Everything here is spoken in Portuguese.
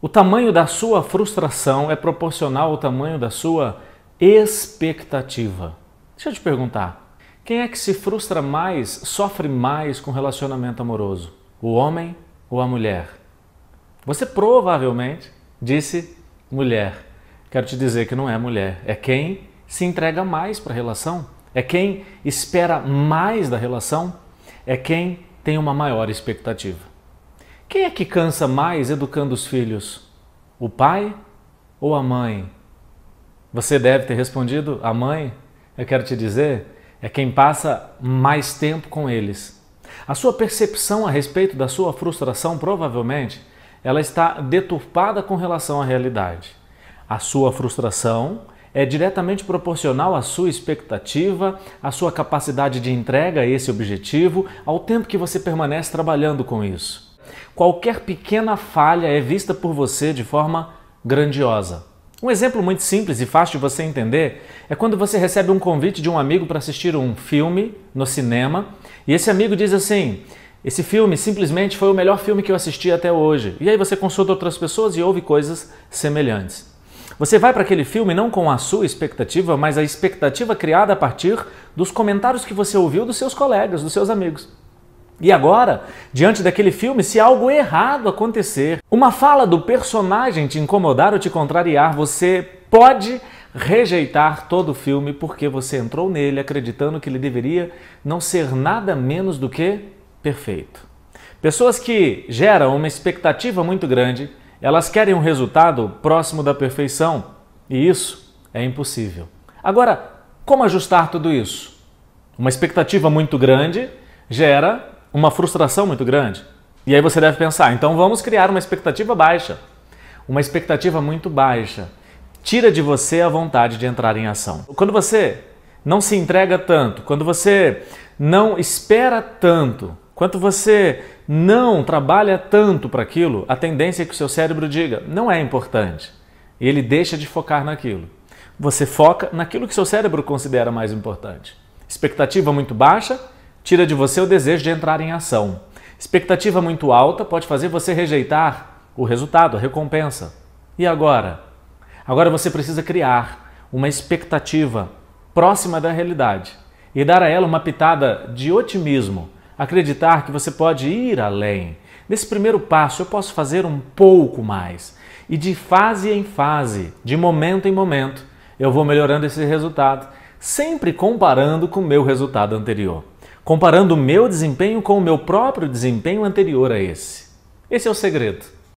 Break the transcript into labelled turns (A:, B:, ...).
A: O tamanho da sua frustração é proporcional ao tamanho da sua expectativa. Deixa eu te perguntar: quem é que se frustra mais, sofre mais com relacionamento amoroso? O homem ou a mulher? Você provavelmente disse mulher. Quero te dizer que não é mulher, é quem se entrega mais para a relação, é quem espera mais da relação, é quem tem uma maior expectativa. Quem é que cansa mais educando os filhos? O pai ou a mãe? Você deve ter respondido a mãe. Eu quero te dizer, é quem passa mais tempo com eles. A sua percepção a respeito da sua frustração provavelmente ela está deturpada com relação à realidade. A sua frustração é diretamente proporcional à sua expectativa, à sua capacidade de entrega a esse objetivo, ao tempo que você permanece trabalhando com isso. Qualquer pequena falha é vista por você de forma grandiosa. Um exemplo muito simples e fácil de você entender é quando você recebe um convite de um amigo para assistir um filme no cinema e esse amigo diz assim: esse filme simplesmente foi o melhor filme que eu assisti até hoje. E aí você consulta outras pessoas e ouve coisas semelhantes. Você vai para aquele filme não com a sua expectativa, mas a expectativa criada a partir dos comentários que você ouviu dos seus colegas, dos seus amigos. E agora, diante daquele filme, se algo errado acontecer, uma fala do personagem te incomodar ou te contrariar, você pode rejeitar todo o filme porque você entrou nele acreditando que ele deveria não ser nada menos do que perfeito. Pessoas que geram uma expectativa muito grande, elas querem um resultado próximo da perfeição e isso é impossível. Agora, como ajustar tudo isso? Uma expectativa muito grande gera uma frustração muito grande. E aí você deve pensar, então vamos criar uma expectativa baixa. Uma expectativa muito baixa tira de você a vontade de entrar em ação. Quando você não se entrega tanto, quando você não espera tanto, Quanto você não trabalha tanto para aquilo, a tendência é que o seu cérebro diga: não é importante. E ele deixa de focar naquilo. Você foca naquilo que seu cérebro considera mais importante. Expectativa muito baixa tira de você o desejo de entrar em ação. Expectativa muito alta pode fazer você rejeitar o resultado, a recompensa. E agora? Agora você precisa criar uma expectativa próxima da realidade e dar a ela uma pitada de otimismo acreditar que você pode ir além. Nesse primeiro passo, eu posso fazer um pouco mais. E de fase em fase, de momento em momento, eu vou melhorando esse resultado, sempre comparando com o meu resultado anterior. Comparando o meu desempenho com o meu próprio desempenho anterior a esse. Esse é o segredo.